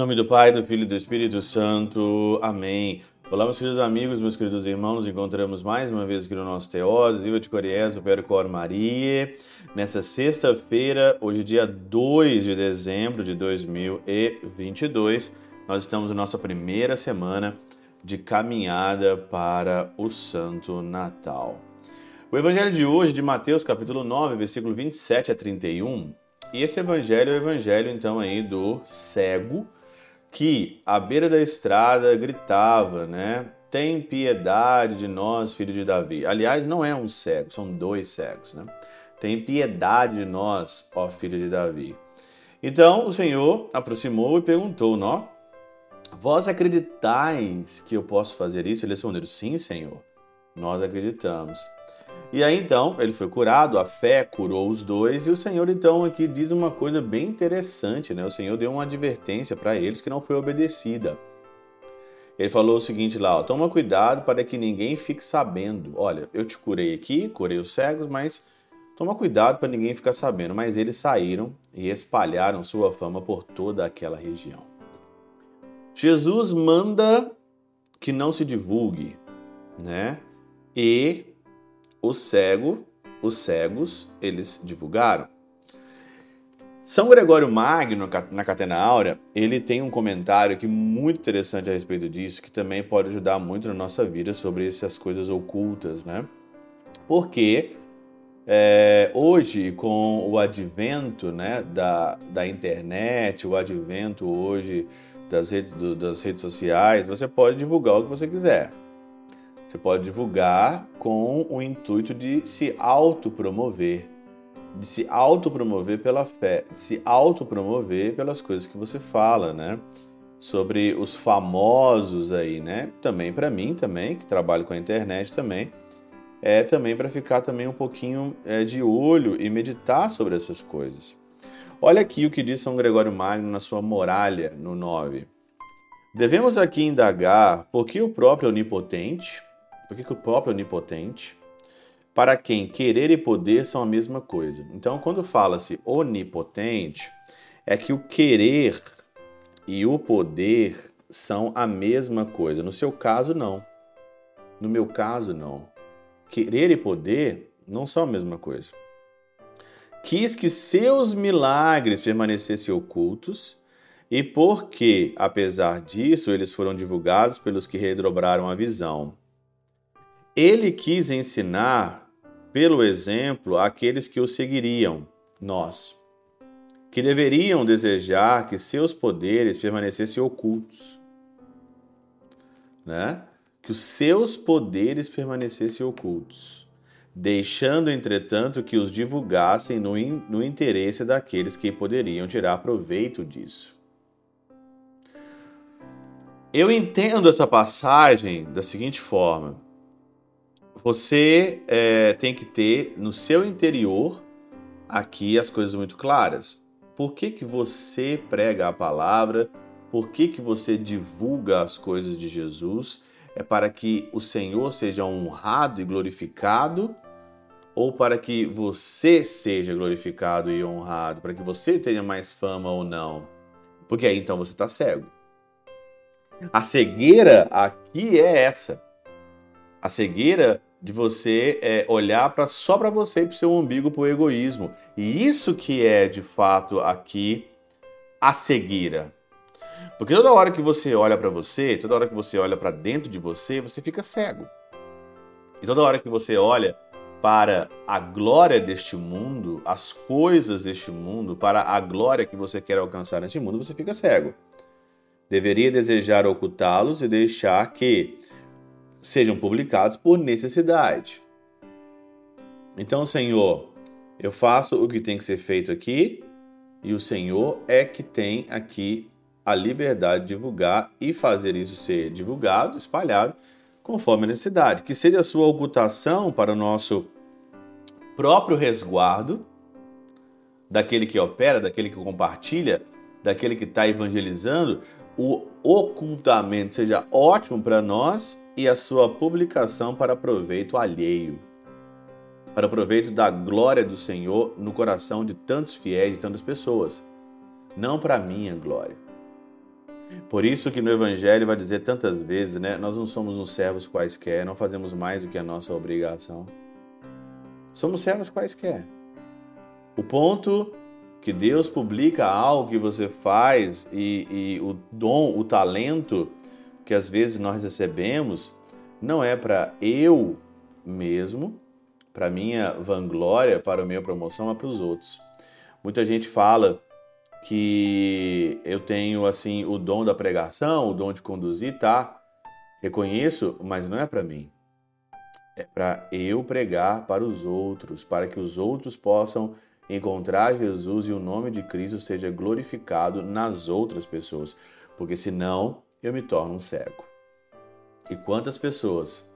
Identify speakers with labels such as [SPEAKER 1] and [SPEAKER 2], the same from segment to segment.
[SPEAKER 1] nome do Pai, do Filho e do Espírito Santo. Amém. Olá, meus queridos amigos, meus queridos irmãos, nos encontramos mais uma vez aqui no nosso Teose, Viva de Coriés, do Percor Maria, nessa sexta-feira, hoje dia 2 de dezembro de 2022, nós estamos na nossa primeira semana de caminhada para o Santo Natal. O evangelho de hoje, de Mateus, capítulo 9, versículo 27 a 31, e esse evangelho é o evangelho então aí do cego que à beira da estrada gritava, né? Tem piedade de nós, filho de Davi. Aliás, não é um cego, são dois cegos, né? Tem piedade de nós, ó filho de Davi. Então o Senhor aproximou e perguntou, nó, vós acreditais que eu posso fazer isso? Eles responderam, sim, Senhor, nós acreditamos. E aí então ele foi curado, a fé curou os dois, e o Senhor então aqui diz uma coisa bem interessante, né? O Senhor deu uma advertência para eles que não foi obedecida. Ele falou o seguinte lá, ó, toma cuidado para que ninguém fique sabendo. Olha, eu te curei aqui, curei os cegos, mas toma cuidado para ninguém ficar sabendo. Mas eles saíram e espalharam sua fama por toda aquela região. Jesus manda que não se divulgue, né? E o cego, os cegos, eles divulgaram. São Gregório Magno, na Catena Áurea, ele tem um comentário aqui muito interessante a respeito disso, que também pode ajudar muito na nossa vida sobre essas coisas ocultas, né? Porque é, hoje, com o advento né, da, da internet, o advento hoje das redes, do, das redes sociais, você pode divulgar o que você quiser. Você pode divulgar com o intuito de se autopromover, de se autopromover pela fé, de se autopromover pelas coisas que você fala, né? Sobre os famosos aí, né? Também para mim também, que trabalho com a internet também, é também para ficar também um pouquinho é, de olho e meditar sobre essas coisas. Olha aqui o que diz São Gregório Magno na sua Moralha, no 9. Devemos aqui indagar por que o próprio Onipotente, que, que o próprio onipotente, para quem querer e poder são a mesma coisa. Então, quando fala-se onipotente, é que o querer e o poder são a mesma coisa. No seu caso, não. No meu caso, não. Querer e poder não são a mesma coisa. Quis que seus milagres permanecessem ocultos, e porque, apesar disso, eles foram divulgados pelos que redobraram a visão. Ele quis ensinar pelo exemplo aqueles que o seguiriam, nós, que deveriam desejar que seus poderes permanecessem ocultos, né? Que os seus poderes permanecessem ocultos, deixando, entretanto, que os divulgassem no, in, no interesse daqueles que poderiam tirar proveito disso. Eu entendo essa passagem da seguinte forma você é, tem que ter no seu interior aqui as coisas muito claras. Por que, que você prega a palavra? Por que, que você divulga as coisas de Jesus? É para que o Senhor seja honrado e glorificado? Ou para que você seja glorificado e honrado? Para que você tenha mais fama ou não? Porque aí então você está cego. A cegueira aqui é essa. A cegueira de você é, olhar para só para você e para o seu umbigo, para o egoísmo. E isso que é de fato aqui a cegueira. Porque toda hora que você olha para você, toda hora que você olha para dentro de você, você fica cego. E toda hora que você olha para a glória deste mundo, as coisas deste mundo, para a glória que você quer alcançar neste mundo, você fica cego. Deveria desejar ocultá-los e deixar que sejam publicados por necessidade. Então, Senhor, eu faço o que tem que ser feito aqui e o Senhor é que tem aqui a liberdade de divulgar e fazer isso ser divulgado, espalhado, conforme a necessidade. Que seja a sua ocultação para o nosso próprio resguardo, daquele que opera, daquele que compartilha, daquele que está evangelizando, o ocultamento seja ótimo para nós e a sua publicação para proveito alheio, para proveito da glória do Senhor no coração de tantos fiéis, de tantas pessoas, não para minha glória. Por isso que no Evangelho vai dizer tantas vezes, né? Nós não somos uns servos quaisquer, não fazemos mais do que a nossa obrigação. Somos servos quaisquer. O ponto que Deus publica algo que você faz e, e o dom, o talento que às vezes nós recebemos, não é para eu mesmo, para minha vanglória, para a minha promoção, é para os outros. Muita gente fala que eu tenho assim o dom da pregação, o dom de conduzir, tá? Reconheço, mas não é para mim. É para eu pregar para os outros, para que os outros possam encontrar Jesus e o nome de Cristo seja glorificado nas outras pessoas, porque senão eu me torno um cego. E quantas pessoas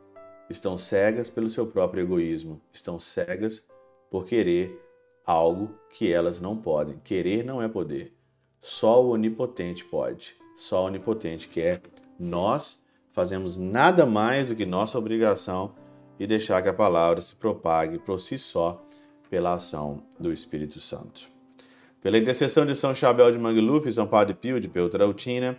[SPEAKER 1] estão cegas pelo seu próprio egoísmo, estão cegas por querer algo que elas não podem. Querer não é poder. Só o onipotente pode. Só o onipotente quer. Nós fazemos nada mais do que nossa obrigação e deixar que a palavra se propague por si só pela ação do Espírito Santo. Pela intercessão de São Chabel de Mangluf, São Padre Pio de Peltrautina,